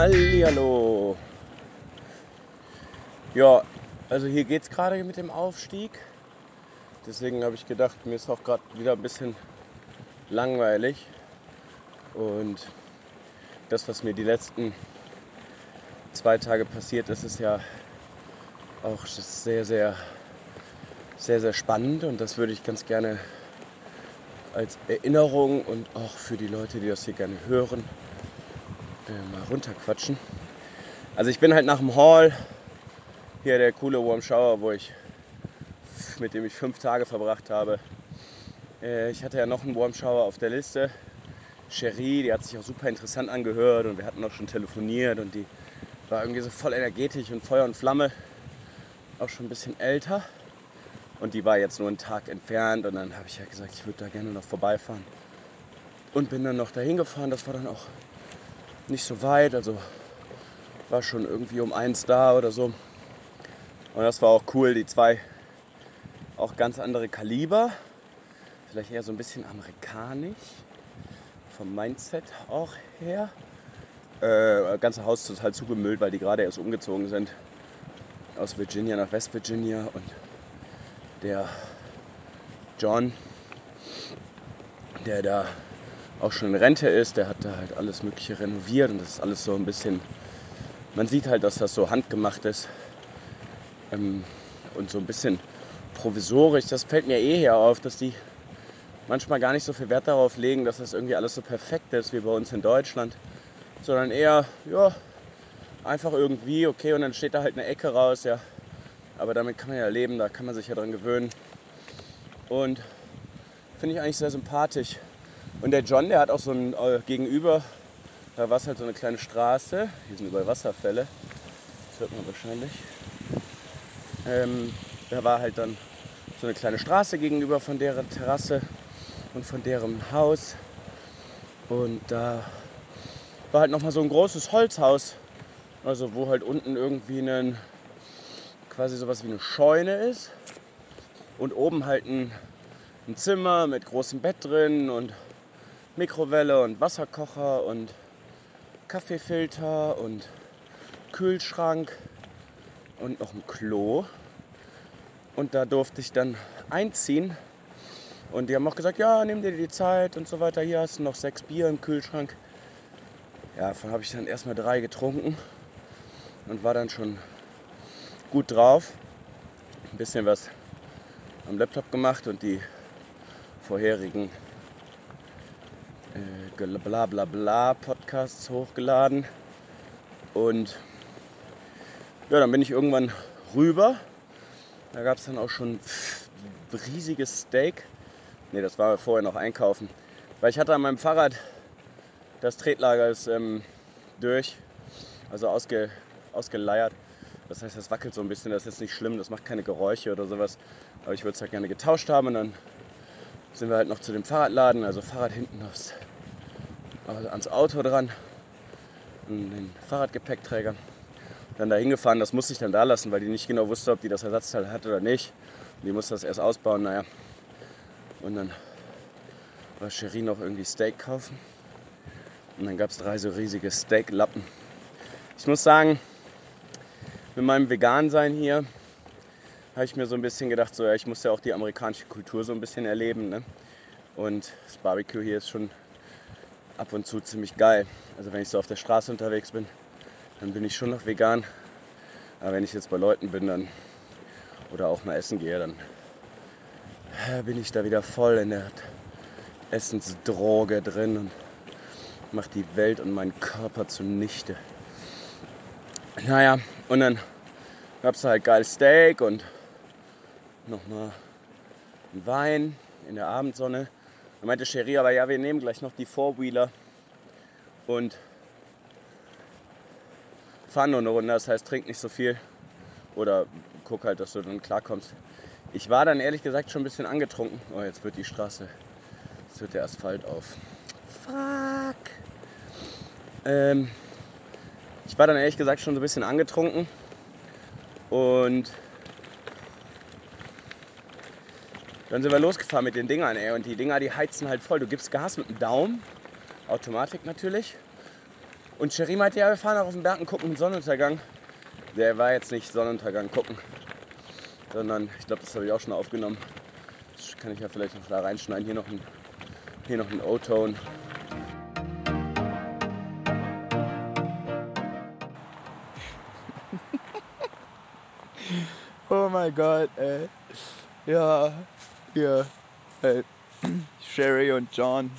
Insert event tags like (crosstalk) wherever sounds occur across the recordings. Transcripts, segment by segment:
Hallihallo. Ja, also hier geht es gerade mit dem Aufstieg. Deswegen habe ich gedacht, mir ist auch gerade wieder ein bisschen langweilig. Und das, was mir die letzten zwei Tage passiert ist, ist ja auch sehr, sehr, sehr, sehr spannend. Und das würde ich ganz gerne als Erinnerung und auch für die Leute, die das hier gerne hören, äh, mal runterquatschen. Also ich bin halt nach dem Hall, hier der coole Warm Shower, wo ich, mit dem ich fünf Tage verbracht habe. Äh, ich hatte ja noch einen Warm Shower auf der Liste. Cherie, die hat sich auch super interessant angehört und wir hatten auch schon telefoniert und die war irgendwie so voll energetisch und Feuer und Flamme. Auch schon ein bisschen älter. Und die war jetzt nur einen Tag entfernt und dann habe ich ja gesagt, ich würde da gerne noch vorbeifahren. Und bin dann noch dahin gefahren. Das war dann auch nicht so weit, also war schon irgendwie um eins da oder so. Und das war auch cool, die zwei auch ganz andere Kaliber, vielleicht eher so ein bisschen amerikanisch, vom Mindset auch her. Äh, das ganze Haus total zugemüllt, weil die gerade erst umgezogen sind aus Virginia nach West Virginia und der John, der da auch schon in Rente ist, der hat da halt alles Mögliche renoviert und das ist alles so ein bisschen, man sieht halt, dass das so handgemacht ist ähm, und so ein bisschen provisorisch. Das fällt mir eh hier auf, dass die manchmal gar nicht so viel Wert darauf legen, dass das irgendwie alles so perfekt ist wie bei uns in Deutschland, sondern eher, ja, einfach irgendwie, okay, und dann steht da halt eine Ecke raus, ja. Aber damit kann man ja leben, da kann man sich ja dran gewöhnen. Und finde ich eigentlich sehr sympathisch. Und der John, der hat auch so ein äh, Gegenüber, da war es halt so eine kleine Straße. Hier sind überall Wasserfälle. Das hört man wahrscheinlich. Ähm, da war halt dann so eine kleine Straße gegenüber von deren Terrasse und von deren Haus. Und da war halt nochmal so ein großes Holzhaus. Also wo halt unten irgendwie ein, quasi sowas wie eine Scheune ist. Und oben halt ein, ein Zimmer mit großem Bett drin und Mikrowelle und Wasserkocher und Kaffeefilter und Kühlschrank und noch ein Klo. Und da durfte ich dann einziehen. Und die haben auch gesagt, ja, nimm dir die Zeit und so weiter. Hier hast du noch sechs Bier im Kühlschrank. Ja, davon habe ich dann erstmal drei getrunken und war dann schon gut drauf. Ein bisschen was am Laptop gemacht und die vorherigen äh, bla bla bla Podcasts hochgeladen. Und ja, dann bin ich irgendwann rüber. Da gab es dann auch schon riesiges Steak. Ne, das war vorher noch einkaufen. Weil ich hatte an meinem Fahrrad, das Tretlager ist ähm, durch, also ausge, ausgeleiert. Das heißt, das wackelt so ein bisschen, das ist nicht schlimm, das macht keine Geräusche oder sowas. Aber ich würde es halt gerne getauscht haben und dann sind wir halt noch zu dem Fahrradladen, also Fahrrad hinten aufs, also ans Auto dran und den Fahrradgepäckträger. Dann da hingefahren, das musste ich dann da lassen, weil die nicht genau wusste, ob die das Ersatzteil hat oder nicht. Die musste das erst ausbauen, naja. Und dann war Cherie noch irgendwie Steak kaufen. Und dann gab es drei so riesige Steaklappen. Ich muss sagen, mit meinem Vegan-Sein hier habe ich mir so ein bisschen gedacht, so, ja, ich muss ja auch die amerikanische Kultur so ein bisschen erleben. Ne? Und das Barbecue hier ist schon ab und zu ziemlich geil. Also wenn ich so auf der Straße unterwegs bin, dann bin ich schon noch vegan. Aber wenn ich jetzt bei Leuten bin dann oder auch mal essen gehe, dann bin ich da wieder voll in der Essensdroge drin und mache die Welt und meinen Körper zunichte. Naja, und dann gab es halt geil Steak und nochmal einen Wein in der Abendsonne. Dann meinte Cherie, aber ja, wir nehmen gleich noch die Four-Wheeler und fahren nur eine Runde. Das heißt, trink nicht so viel oder guck halt, dass du dann klarkommst. Ich war dann ehrlich gesagt schon ein bisschen angetrunken. Oh, jetzt wird die Straße, jetzt wird der Asphalt auf. Fuck. Ähm, ich war dann ehrlich gesagt schon so ein bisschen angetrunken und Dann sind wir losgefahren mit den Dingern, ey. Und die Dinger, die heizen halt voll. Du gibst Gas mit dem Daumen, Automatik natürlich. Und Cherie meinte, ja, wir fahren auch auf den Berg und gucken Sonnenuntergang. Der war jetzt nicht Sonnenuntergang gucken, sondern ich glaube, das habe ich auch schon aufgenommen. Das kann ich ja vielleicht noch da reinschneiden. Hier noch ein, hier noch ein O-Tone. (laughs) Oh mein Gott, ey. Ja, hier, ey. Sherry und John.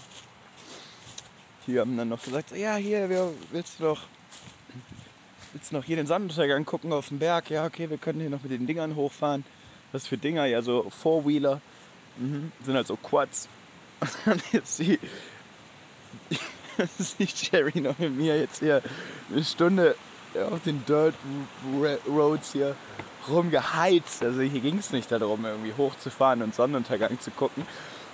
Die haben dann noch gesagt, ja, hier, wir, willst du doch willst du noch hier den Sonnenuntergang gucken auf dem Berg? Ja, okay, wir können hier noch mit den Dingern hochfahren. Was für Dinger? Ja, so Four-Wheeler. Mhm. Sind halt so Quads. (laughs) Und dann ist sie, (laughs) sieht Sherry noch mit mir jetzt hier eine Stunde auf den Dirt Roads hier rumgeheizt. Also hier ging es nicht darum, irgendwie hochzufahren und Sonnenuntergang zu gucken,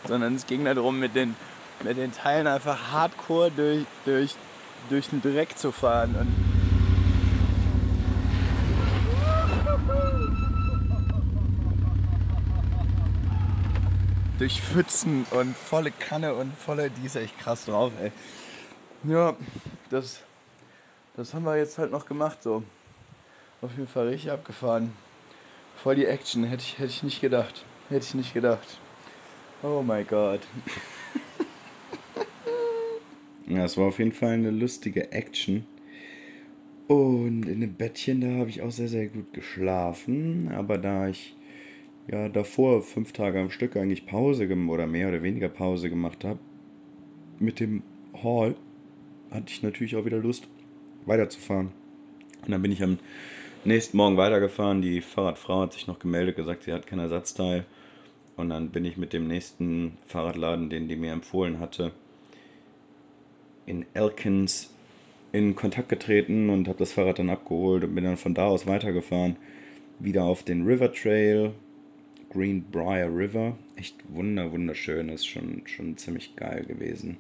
sondern es ging darum, mit den, mit den Teilen einfach hardcore durch, durch, durch den Dreck zu fahren. Und (laughs) durch Pfützen und volle Kanne und volle, die ist echt krass drauf, ey. Ja, das, das haben wir jetzt halt noch gemacht, so. Auf jeden Fall richtig abgefahren. Voll die Action, hätte ich, hätte ich nicht gedacht. Hätte ich nicht gedacht. Oh mein Gott. (laughs) ja, es war auf jeden Fall eine lustige Action. Und in dem Bettchen, da habe ich auch sehr, sehr gut geschlafen. Aber da ich ja davor fünf Tage am Stück eigentlich Pause oder mehr oder weniger Pause gemacht habe, mit dem Hall, hatte ich natürlich auch wieder Lust, weiterzufahren. Und dann bin ich am nächsten Morgen weitergefahren. Die Fahrradfrau hat sich noch gemeldet, gesagt, sie hat kein Ersatzteil. Und dann bin ich mit dem nächsten Fahrradladen, den die mir empfohlen hatte, in Elkins in Kontakt getreten und habe das Fahrrad dann abgeholt und bin dann von da aus weitergefahren. Wieder auf den River Trail, Greenbrier River. Echt wunder, wunderschön, ist schon, schon ziemlich geil gewesen.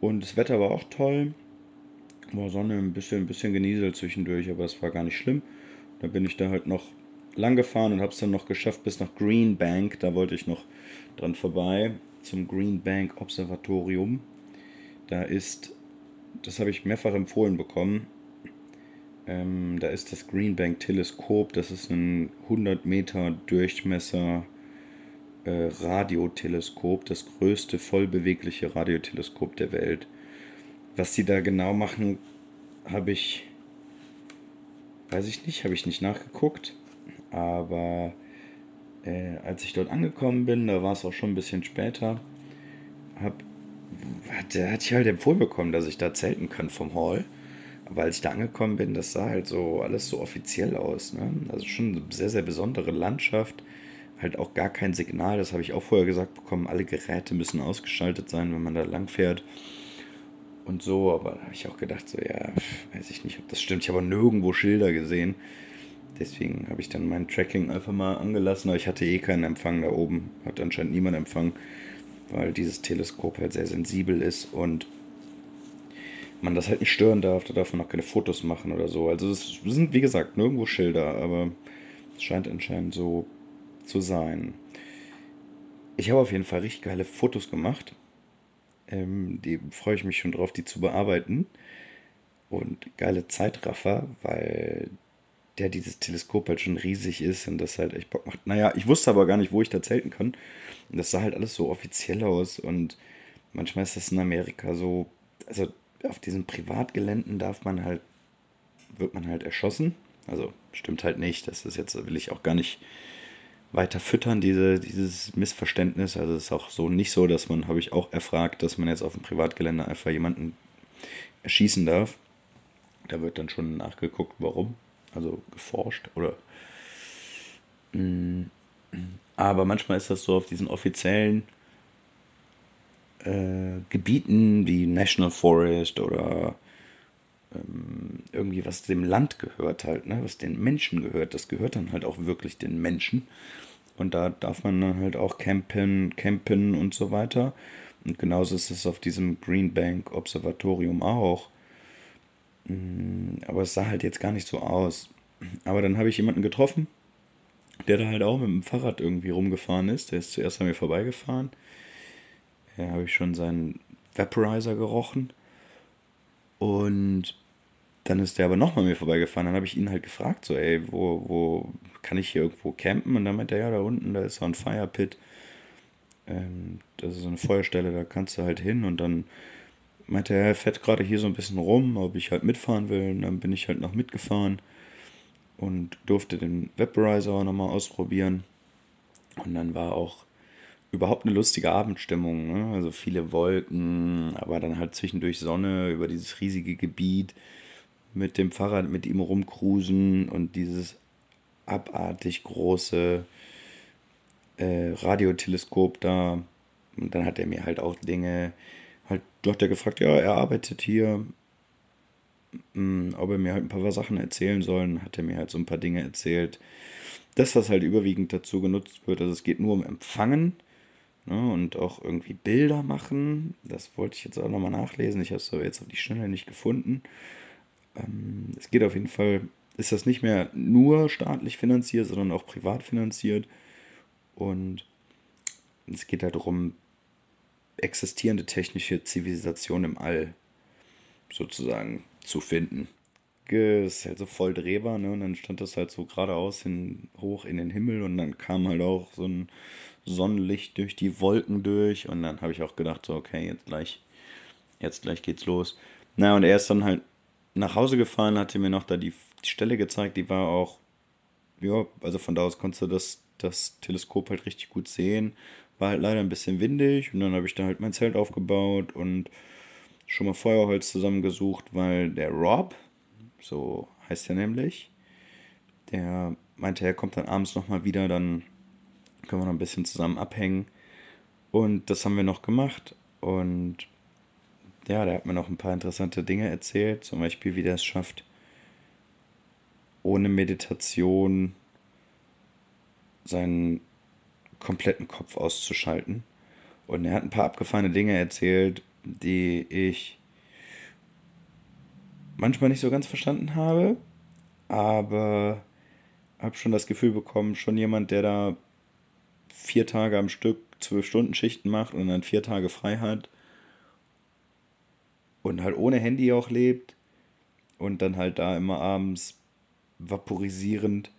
Und das Wetter war auch toll. War Sonne, ein bisschen, ein bisschen genieselt zwischendurch, aber es war gar nicht schlimm. Da bin ich da halt noch lang gefahren und habe es dann noch geschafft bis nach Green Bank. Da wollte ich noch dran vorbei zum Green Bank Observatorium. Da ist, das habe ich mehrfach empfohlen bekommen. Ähm, da ist das Green Bank Teleskop. Das ist ein 100 Meter Durchmesser äh, Radioteleskop, das größte vollbewegliche Radioteleskop der Welt. Was die da genau machen, habe ich, weiß ich nicht, habe ich nicht nachgeguckt. Aber äh, als ich dort angekommen bin, da war es auch schon ein bisschen später, hab, hatte, hatte ich halt empfohlen bekommen, dass ich da zelten kann vom Hall. Aber als ich da angekommen bin, das sah halt so alles so offiziell aus. Ne? Also schon eine sehr, sehr besondere Landschaft. Halt auch gar kein Signal, das habe ich auch vorher gesagt bekommen. Alle Geräte müssen ausgeschaltet sein, wenn man da lang fährt und so, aber da habe ich auch gedacht, so, ja, weiß ich nicht, ob das stimmt. Ich habe nirgendwo Schilder gesehen. Deswegen habe ich dann mein Tracking einfach mal angelassen, aber ich hatte eh keinen Empfang da oben. Hat anscheinend niemand Empfang, weil dieses Teleskop halt sehr sensibel ist und man das halt nicht stören darf. Da darf man auch keine Fotos machen oder so. Also es sind, wie gesagt, nirgendwo Schilder, aber es scheint anscheinend so zu sein. Ich habe auf jeden Fall richtig geile Fotos gemacht. Ähm, die freue ich mich schon drauf, die zu bearbeiten. Und geile Zeitraffer, weil der dieses Teleskop halt schon riesig ist und das halt echt Bock macht. Naja, ich wusste aber gar nicht, wo ich da zelten kann. Und das sah halt alles so offiziell aus und manchmal ist das in Amerika so, also auf diesen Privatgeländen darf man halt, wird man halt erschossen. Also stimmt halt nicht, das ist jetzt, will ich auch gar nicht weiter füttern, diese, dieses Missverständnis. Also es ist auch so nicht so, dass man, habe ich auch erfragt, dass man jetzt auf dem Privatgelände einfach jemanden erschießen darf. Da wird dann schon nachgeguckt, warum. Also geforscht oder. Mm, aber manchmal ist das so auf diesen offiziellen äh, Gebieten wie National Forest oder ähm, irgendwie was dem Land gehört halt, ne? was den Menschen gehört, das gehört dann halt auch wirklich den Menschen. Und da darf man dann halt auch campen, campen und so weiter. Und genauso ist es auf diesem Green Bank Observatorium auch. Mm, aber es sah halt jetzt gar nicht so aus. Aber dann habe ich jemanden getroffen, der da halt auch mit dem Fahrrad irgendwie rumgefahren ist. Der ist zuerst an mir vorbeigefahren. Da habe ich schon seinen Vaporizer gerochen. Und dann ist der aber nochmal mir vorbeigefahren. Dann habe ich ihn halt gefragt, so, ey, wo, wo kann ich hier irgendwo campen? Und dann meinte er, ja, da unten, da ist so ein Firepit. Ähm, das ist so eine Feuerstelle, da kannst du halt hin. Und dann meinte er, er fährt gerade hier so ein bisschen rum, ob ich halt mitfahren will. Und dann bin ich halt noch mitgefahren und durfte den Vaporizer nochmal ausprobieren. Und dann war auch überhaupt eine lustige Abendstimmung. Ne? Also viele Wolken, aber dann halt zwischendurch Sonne über dieses riesige Gebiet mit dem Fahrrad mit ihm rumcruisen und dieses abartig große äh, Radioteleskop da. Und dann hat er mir halt auch Dinge, halt, hat er gefragt, ja, er arbeitet hier, mh, ob er mir halt ein paar Sachen erzählen soll. Hat er mir halt so ein paar Dinge erzählt, das halt überwiegend dazu genutzt wird. Also es geht nur um Empfangen ne, und auch irgendwie Bilder machen. Das wollte ich jetzt auch nochmal nachlesen. Ich habe es aber jetzt auf die Schnelle nicht gefunden. Ähm, es geht auf jeden Fall, ist das nicht mehr nur staatlich finanziert, sondern auch privat finanziert. Und es geht halt darum, existierende technische Zivilisation im All sozusagen zu finden. Ist halt so voll drehbar, ne? Und dann stand das halt so geradeaus hin, hoch in den Himmel und dann kam halt auch so ein Sonnenlicht durch die Wolken durch und dann habe ich auch gedacht, so, okay, jetzt gleich, jetzt gleich geht's los. Na, und er ist dann halt nach Hause gefahren, hatte mir noch da die, Stelle gezeigt, die war auch, ja, also von da aus konntest du das, das Teleskop halt richtig gut sehen. War halt leider ein bisschen windig und dann habe ich da halt mein Zelt aufgebaut und schon mal Feuerholz zusammengesucht, weil der Rob, so heißt er nämlich, der meinte, er kommt dann abends nochmal wieder, dann können wir noch ein bisschen zusammen abhängen. Und das haben wir noch gemacht. Und ja, der hat mir noch ein paar interessante Dinge erzählt, zum Beispiel, wie der es schafft, ohne Meditation seinen kompletten Kopf auszuschalten. Und er hat ein paar abgefahrene Dinge erzählt, die ich manchmal nicht so ganz verstanden habe, aber habe schon das Gefühl bekommen, schon jemand, der da vier Tage am Stück zwölf Stunden Schichten macht und dann vier Tage frei hat und halt ohne Handy auch lebt und dann halt da immer abends vaporisierend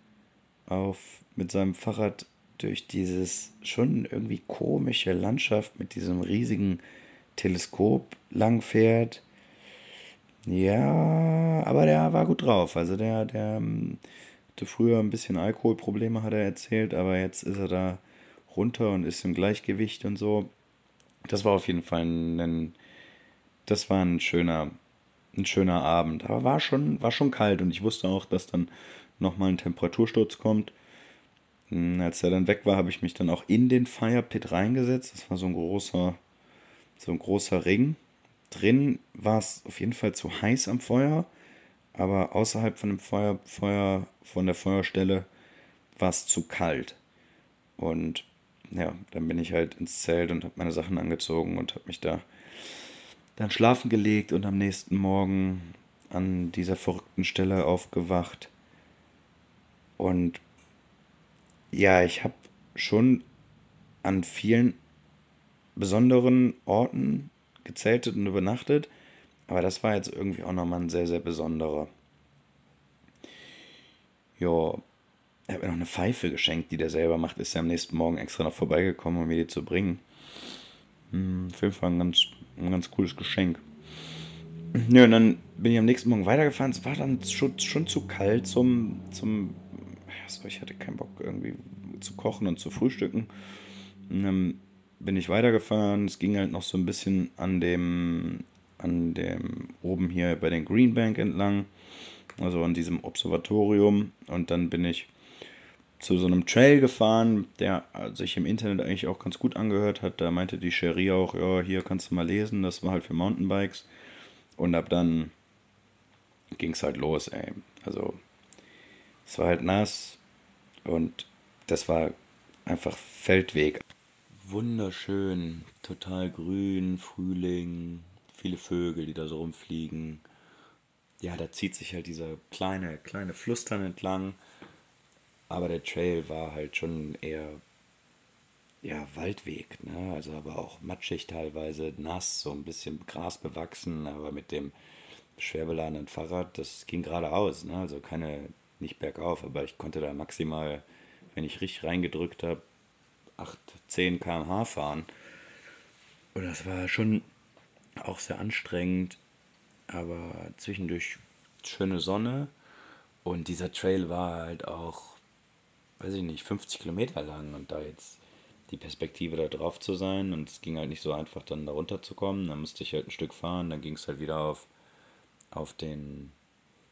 auf mit seinem Fahrrad durch dieses schon irgendwie komische Landschaft mit diesem riesigen Teleskop langfährt. Ja, aber der war gut drauf. Also der, der ähm, hatte früher ein bisschen Alkoholprobleme, hat er erzählt, aber jetzt ist er da runter und ist im Gleichgewicht und so. Das war auf jeden Fall ein, das war ein schöner, ein schöner Abend. Aber war schon, war schon kalt und ich wusste auch, dass dann nochmal ein Temperatursturz kommt. Hm, als er dann weg war, habe ich mich dann auch in den Firepit reingesetzt. Das war so ein großer, so ein großer Ring. Drin war es auf jeden Fall zu heiß am Feuer, aber außerhalb von dem Feuer, Feuer von der Feuerstelle war es zu kalt. Und ja, dann bin ich halt ins Zelt und habe meine Sachen angezogen und habe mich da dann schlafen gelegt und am nächsten Morgen an dieser verrückten Stelle aufgewacht. Und ja, ich habe schon an vielen besonderen Orten gezeltet und übernachtet. Aber das war jetzt irgendwie auch nochmal ein sehr, sehr besonderer. Ja, er hat mir noch eine Pfeife geschenkt, die der selber macht. Ist ja am nächsten Morgen extra noch vorbeigekommen, um mir die zu bringen. Hm, auf jeden Fall ein ganz, ein ganz cooles Geschenk. Ja, und dann bin ich am nächsten Morgen weitergefahren. Es war dann schon, schon zu kalt zum, zum. Also ich hatte keinen Bock irgendwie zu kochen und zu frühstücken. Und dann bin ich weitergefahren. Es ging halt noch so ein bisschen an dem, an dem oben hier bei den Greenbank entlang, also an diesem Observatorium. Und dann bin ich zu so einem Trail gefahren, der sich im Internet eigentlich auch ganz gut angehört hat. Da meinte die Cherie auch, ja, hier kannst du mal lesen, das war halt für Mountainbikes. Und ab dann ging es halt los, ey. Also es war halt nass und das war einfach Feldweg wunderschön, total grün, Frühling, viele Vögel, die da so rumfliegen. Ja, da zieht sich halt dieser kleine, kleine Fluss dann entlang. Aber der Trail war halt schon eher, ja, Waldweg, ne? Also aber auch matschig teilweise, nass, so ein bisschen Gras bewachsen, aber mit dem schwer beladenen Fahrrad, das ging geradeaus, ne? also keine, nicht bergauf, aber ich konnte da maximal, wenn ich richtig reingedrückt habe, 8, 10 km/h fahren. Und das war schon auch sehr anstrengend, aber zwischendurch schöne Sonne und dieser Trail war halt auch, weiß ich nicht, 50 Kilometer lang und da jetzt die Perspektive da drauf zu sein und es ging halt nicht so einfach dann da runter zu kommen. Dann musste ich halt ein Stück fahren, dann ging es halt wieder auf, auf den,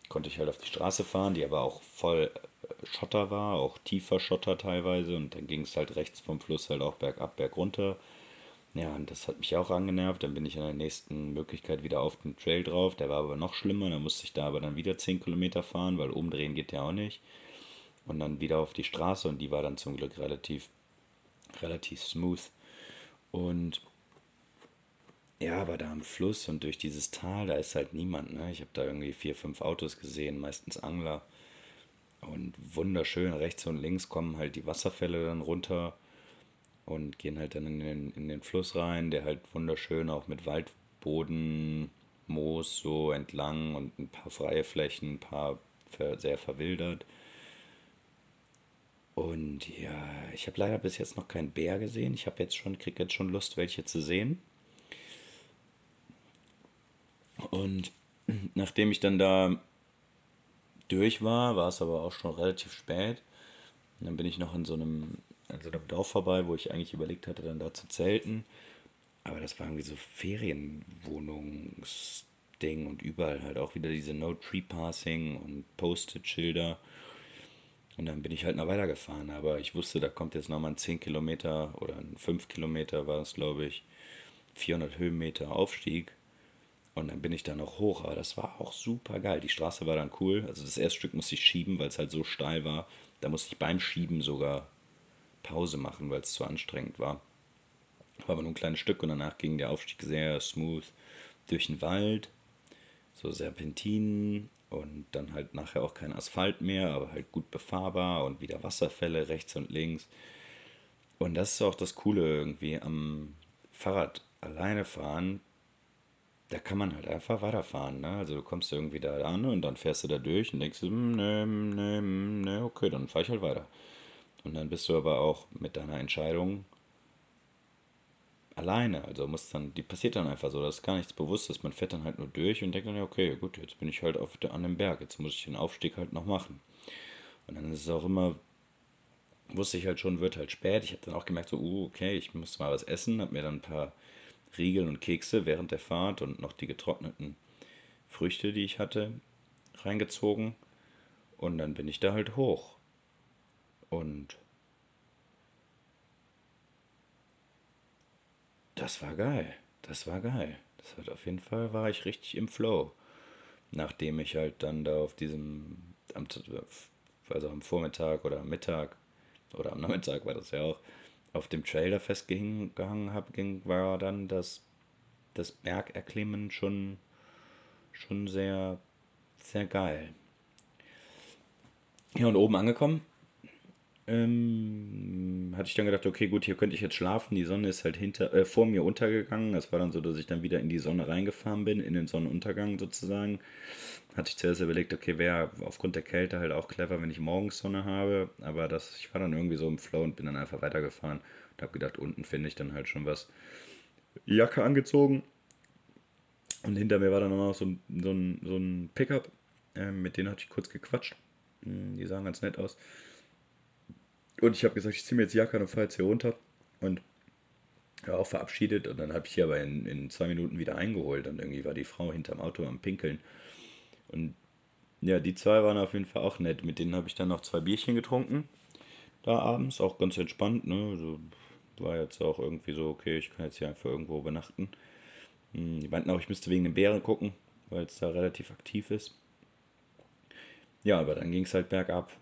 konnte ich halt auf die Straße fahren, die aber auch voll äh, Schotter war, auch tiefer Schotter teilweise und dann ging es halt rechts vom Fluss halt auch bergab, bergunter. Ja, und das hat mich auch angenervt. Dann bin ich an der nächsten Möglichkeit wieder auf den Trail drauf. Der war aber noch schlimmer. Dann musste ich da aber dann wieder 10 Kilometer fahren, weil umdrehen geht ja auch nicht. Und dann wieder auf die Straße und die war dann zum Glück relativ, relativ smooth. Und ja, aber da am Fluss und durch dieses Tal, da ist halt niemand. Ne? Ich habe da irgendwie vier, fünf Autos gesehen, meistens Angler. Und wunderschön, rechts und links kommen halt die Wasserfälle dann runter und gehen halt dann in den, in den Fluss rein, der halt wunderschön auch mit Waldboden, Moos so entlang und ein paar freie Flächen, ein paar sehr verwildert. Und ja, ich habe leider bis jetzt noch keinen Bär gesehen. Ich habe jetzt schon, krieg jetzt schon Lust, welche zu sehen. Und nachdem ich dann da durch war, war es aber auch schon relativ spät. Und dann bin ich noch in so einem also einem Dorf vorbei, wo ich eigentlich überlegt hatte, dann da zu zelten. Aber das war irgendwie so Ferienwohnungsding und überall halt auch wieder diese No Tree Passing und Post-it-Schilder. Und dann bin ich halt noch weitergefahren. Aber ich wusste, da kommt jetzt nochmal ein 10 Kilometer oder ein 5 Kilometer war es, glaube ich, 400 Höhenmeter Aufstieg. Und dann bin ich da noch hoch. Aber das war auch super geil. Die Straße war dann cool. Also das erste Stück musste ich schieben, weil es halt so steil war. Da musste ich beim Schieben sogar Pause machen, weil es zu anstrengend war. War aber nur ein kleines Stück und danach ging der Aufstieg sehr smooth durch den Wald, so Serpentinen und dann halt nachher auch kein Asphalt mehr, aber halt gut befahrbar und wieder Wasserfälle rechts und links. Und das ist auch das Coole irgendwie am Fahrrad alleine fahren. Da kann man halt einfach weiterfahren. Ne? Also du kommst irgendwie da an und dann fährst du da durch und denkst, hm, ne, ne, ne, okay, dann fahre ich halt weiter. Und dann bist du aber auch mit deiner Entscheidung alleine. Also muss dann, die passiert dann einfach so, das ist gar nichts Bewusstes. Man fährt dann halt nur durch und denkt dann, ja, okay, gut, jetzt bin ich halt auf der, an dem Berg, jetzt muss ich den Aufstieg halt noch machen. Und dann ist es auch immer, wusste ich halt schon, wird halt spät. Ich habe dann auch gemerkt, so, uh, okay, ich muss mal was essen, habe mir dann ein paar Riegel und Kekse während der Fahrt und noch die getrockneten Früchte, die ich hatte, reingezogen. Und dann bin ich da halt hoch. Und das war geil. Das war geil. Das hat auf jeden Fall war ich richtig im Flow. Nachdem ich halt dann da auf diesem, also am Vormittag oder am Mittag oder am (laughs) Nachmittag war das ja auch, auf dem Trailer festgehangen habe, ging, war dann das, das Bergerklimmen schon, schon sehr, sehr geil. Ja, und oben angekommen, ähm, hatte ich dann gedacht, okay, gut, hier könnte ich jetzt schlafen. Die Sonne ist halt hinter, äh, vor mir untergegangen. Es war dann so, dass ich dann wieder in die Sonne reingefahren bin, in den Sonnenuntergang sozusagen. Hatte ich zuerst überlegt, okay, wäre aufgrund der Kälte halt auch clever, wenn ich morgens Sonne habe. Aber das, ich war dann irgendwie so im Flow und bin dann einfach weitergefahren und habe gedacht, unten finde ich dann halt schon was. Jacke angezogen. Und hinter mir war dann noch so ein, so ein, so ein Pickup. Äh, mit denen hatte ich kurz gequatscht. Hm, die sahen ganz nett aus. Und ich habe gesagt, ich ziehe mir jetzt die Jacke und fahre jetzt hier runter. Und ja, auch verabschiedet. Und dann habe ich hier aber in, in zwei Minuten wieder eingeholt. Und irgendwie war die Frau hinterm Auto am Pinkeln. Und ja, die zwei waren auf jeden Fall auch nett. Mit denen habe ich dann noch zwei Bierchen getrunken. Da abends, auch ganz entspannt. Ne? Also war jetzt auch irgendwie so, okay, ich kann jetzt hier einfach irgendwo übernachten. Hm, die meinten auch, ich müsste wegen den Bären gucken, weil es da relativ aktiv ist. Ja, aber dann ging es halt bergab.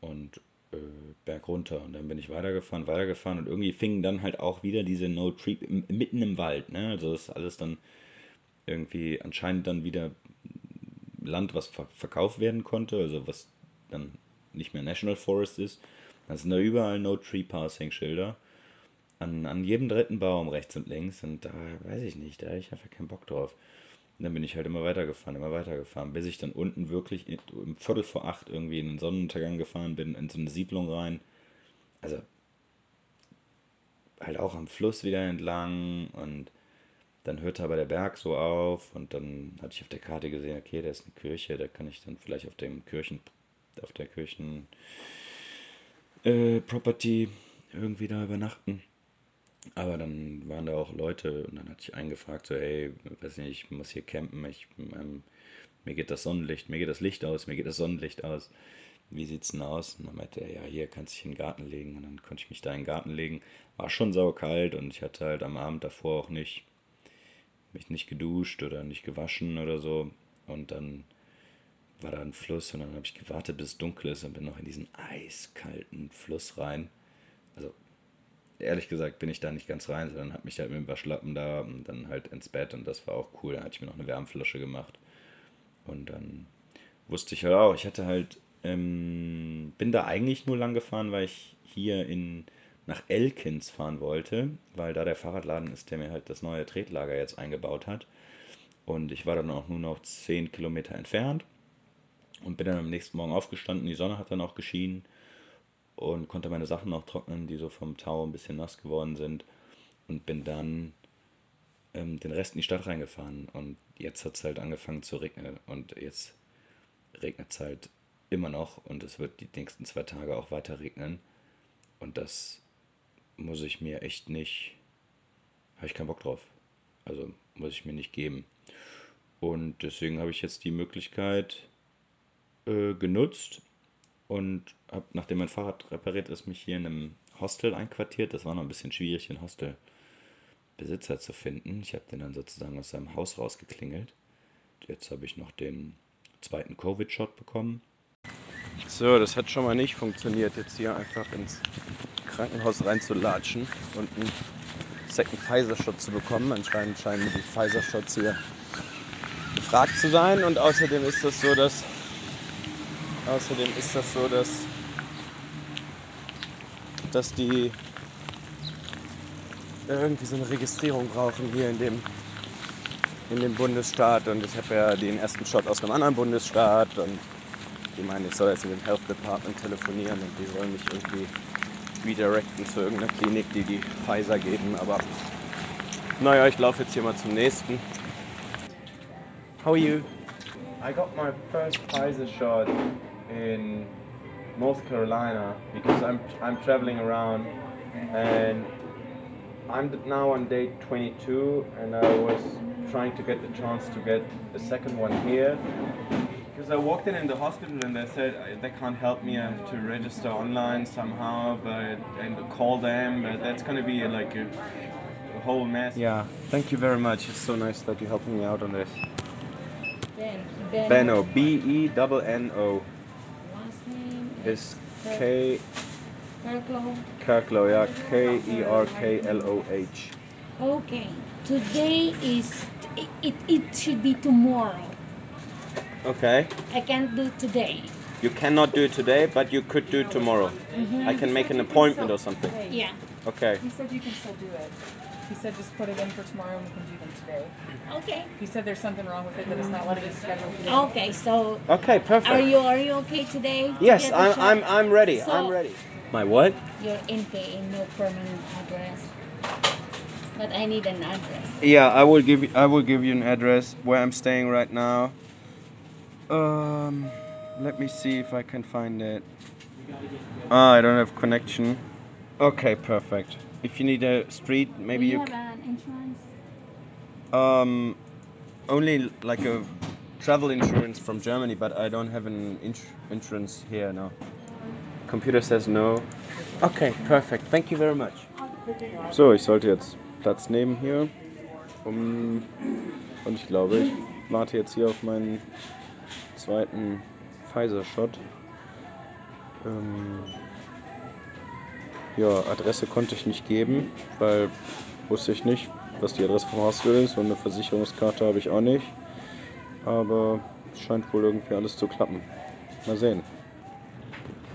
Und äh, berg runter. Und dann bin ich weitergefahren, weitergefahren und irgendwie fingen dann halt auch wieder diese No Tree mitten im Wald. Ne? Also das ist alles dann irgendwie anscheinend dann wieder Land, was verkauft werden konnte, also was dann nicht mehr National Forest ist. Da sind da überall No Tree Passing Schilder. An, an jedem dritten Baum rechts und links. Und da weiß ich nicht, da habe ich einfach keinen Bock drauf. Und dann bin ich halt immer weitergefahren, immer weitergefahren, bis ich dann unten wirklich im Viertel vor acht irgendwie in den Sonnenuntergang gefahren bin, in so eine Siedlung rein. Also halt auch am Fluss wieder entlang und dann hörte aber der Berg so auf und dann hatte ich auf der Karte gesehen, okay, da ist eine Kirche, da kann ich dann vielleicht auf dem Kirchen, auf der Kirchen äh, Property irgendwie da übernachten. Aber dann waren da auch Leute und dann hatte ich einen gefragt, so, hey, weiß nicht, ich muss hier campen, ich, ähm, mir geht das Sonnenlicht, mir geht das Licht aus, mir geht das Sonnenlicht aus. Wie sieht's denn aus? Und dann meinte er, ja, hier kannst du dich in den Garten legen. Und dann konnte ich mich da in den Garten legen. War schon saukalt und ich hatte halt am Abend davor auch nicht, mich nicht geduscht oder nicht gewaschen oder so. Und dann war da ein Fluss und dann habe ich gewartet, bis es dunkel ist und bin noch in diesen eiskalten Fluss rein. Ehrlich gesagt bin ich da nicht ganz rein, sondern habe mich halt mit dem Waschlappen da und dann halt ins Bett und das war auch cool. Dann hatte ich mir noch eine Wärmflasche gemacht. Und dann wusste ich halt auch, ich hatte halt, ähm, bin da eigentlich nur lang gefahren, weil ich hier in, nach Elkins fahren wollte, weil da der Fahrradladen ist, der mir halt das neue Tretlager jetzt eingebaut hat. Und ich war dann auch nur noch 10 Kilometer entfernt und bin dann am nächsten Morgen aufgestanden. Die Sonne hat dann auch geschienen und konnte meine Sachen noch trocknen, die so vom Tau ein bisschen nass geworden sind. Und bin dann ähm, den Rest in die Stadt reingefahren. Und jetzt hat es halt angefangen zu regnen. Und jetzt regnet es halt immer noch. Und es wird die nächsten zwei Tage auch weiter regnen. Und das muss ich mir echt nicht. Habe ich keinen Bock drauf. Also muss ich mir nicht geben. Und deswegen habe ich jetzt die Möglichkeit äh, genutzt, und habe, nachdem mein Fahrrad repariert ist, mich hier in einem Hostel einquartiert. Das war noch ein bisschen schwierig, den Hostelbesitzer zu finden. Ich habe den dann sozusagen aus seinem Haus rausgeklingelt. Jetzt habe ich noch den zweiten Covid-Shot bekommen. So, das hat schon mal nicht funktioniert, jetzt hier einfach ins Krankenhaus reinzulatschen und einen Second Pfizer-Shot zu bekommen. Anscheinend scheinen die Pfizer-Shots hier gefragt zu sein und außerdem ist das so, dass Außerdem ist das so, dass, dass die irgendwie so eine Registrierung brauchen hier in dem, in dem Bundesstaat. Und ich habe ja den ersten Shot aus einem anderen Bundesstaat und die meinen, ich soll jetzt mit dem Health Department telefonieren und die sollen mich irgendwie redirecten zu irgendeiner Klinik, die die Pfizer geben. Aber naja, ich laufe jetzt hier mal zum nächsten. How are you? I got my first Pfizer shot in North Carolina because I'm I'm traveling around and I'm now on day 22 and I was trying to get the chance to get a second one here because I walked in in the hospital and they said uh, they can't help me I have to register online somehow but and call them but that's gonna be like a, a whole mess yeah thank you very much it's so nice that you're helping me out on this Ben. Benno. B E N N O is K. Kerklow. Kerklow, yeah. K E R K L O H. Okay. Today is. It, it should be tomorrow. Okay. I can't do today. You cannot do it today, but you could do it tomorrow. Mm-hmm. I can make an appointment or something. Yeah. Okay. He said you can still do it. He said just put it in for tomorrow and we can do them today. Okay. He said there's something wrong with it that it's not letting us schedule today. Okay. So. Okay, perfect. Are you are you okay today? to Yes, get the I'm, shot? I'm, I'm ready. So- I'm ready. My what? You're NK, no permanent address. But I need an address. Yeah, I will give you, I will give you an address where I'm staying right now. Um, let me see if I can find it. Ah, I don't have connection. Okay, perfect. If you need a street, maybe Do you. you have an insurance? Um, only like a travel insurance from Germany, but I don't have an ins- insurance here. No. Computer says no. Okay, perfect. Thank you very much. So, ich sollte jetzt Platz nehmen hier. Um, und ich glaube, ich warte jetzt hier auf meinen zweiten Pfizer-Shot. Ähm, ja, Adresse konnte ich nicht geben, weil wusste ich nicht, was die Adresse vom Hostel ist und eine Versicherungskarte habe ich auch nicht. Aber es scheint wohl irgendwie alles zu klappen. Mal sehen.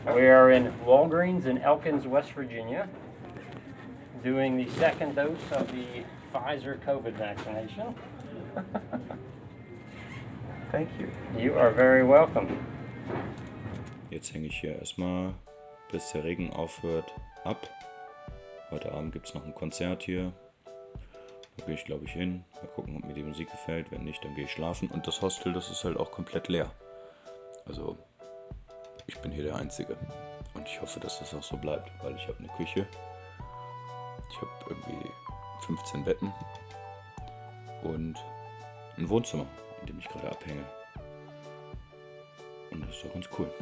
We are in Walgreens in Elkins, West Virginia, doing the second dose of the Pfizer COVID vaccination. (laughs) Thank you. You are very welcome. Jetzt hänge ich hier erstmal, bis der Regen aufhört, ab. Heute Abend gibt es noch ein Konzert hier. Da gehe ich, glaube ich, hin. Mal gucken, ob mir die Musik gefällt. Wenn nicht, dann gehe ich schlafen. Und das Hostel, das ist halt auch komplett leer. Also, ich bin hier der Einzige. Und ich hoffe, dass das auch so bleibt, weil ich habe eine Küche. Ich habe irgendwie 15 Betten und ein Wohnzimmer, in dem ich gerade abhänge. Und das ist doch ganz cool.